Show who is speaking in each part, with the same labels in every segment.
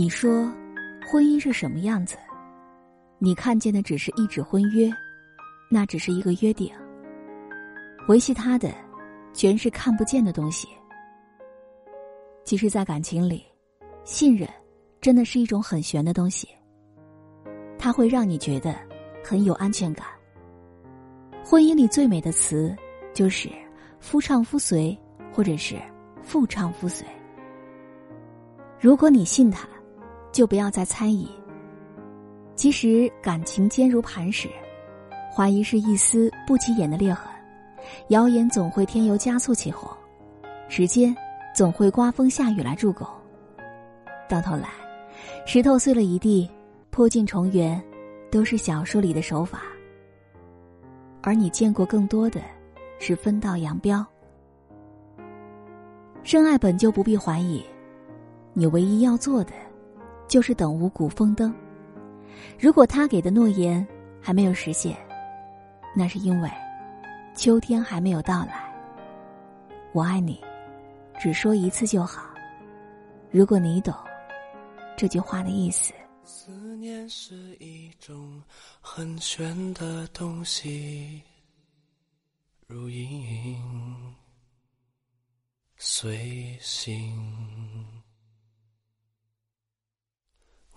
Speaker 1: 你说，婚姻是什么样子？你看见的只是一纸婚约，那只是一个约定。维系它的，全是看不见的东西。其实，在感情里，信任真的是一种很玄的东西。它会让你觉得很有安全感。婚姻里最美的词，就是“夫唱妇随”或者是“妇唱妇随”。如果你信他，就不要再猜疑。其实感情坚如磐石，怀疑是一丝不起眼的裂痕，谣言总会添油加醋起火，时间总会刮风下雨来助攻。到头来，石头碎了一地，破镜重圆，都是小说里的手法。而你见过更多的，是分道扬镳。深爱本就不必怀疑，你唯一要做的，就是等五谷丰登。如果他给的诺言还没有实现，那是因为秋天还没有到来。我爱你，只说一次就好。如果你懂这句话的意思。
Speaker 2: 思念是一种很玄的东西，如影随形。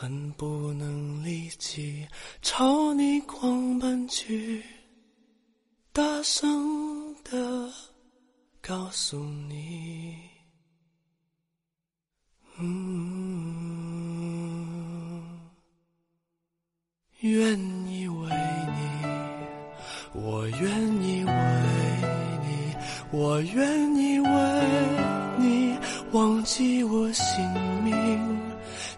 Speaker 2: 恨不能立即朝你狂奔去，大声的告诉你，愿意为你，我愿意为你，我愿意为你忘记我姓名。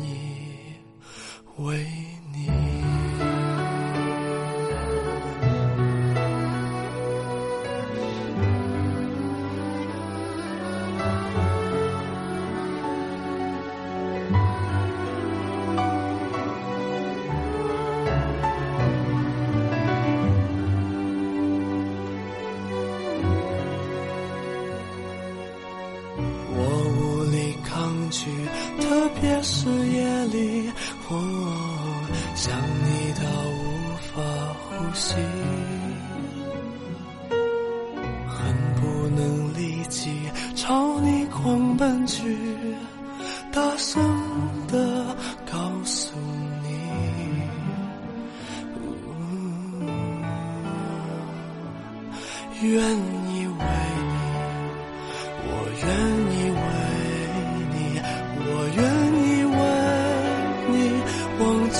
Speaker 2: 你为你。我想你到无法呼吸，恨不能立即朝你狂奔去，大声的告诉你，愿意为你，我愿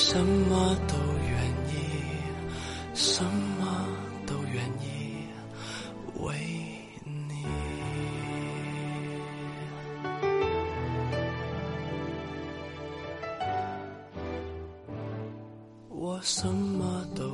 Speaker 2: 什么都愿意，什么都愿意为你。我什么都？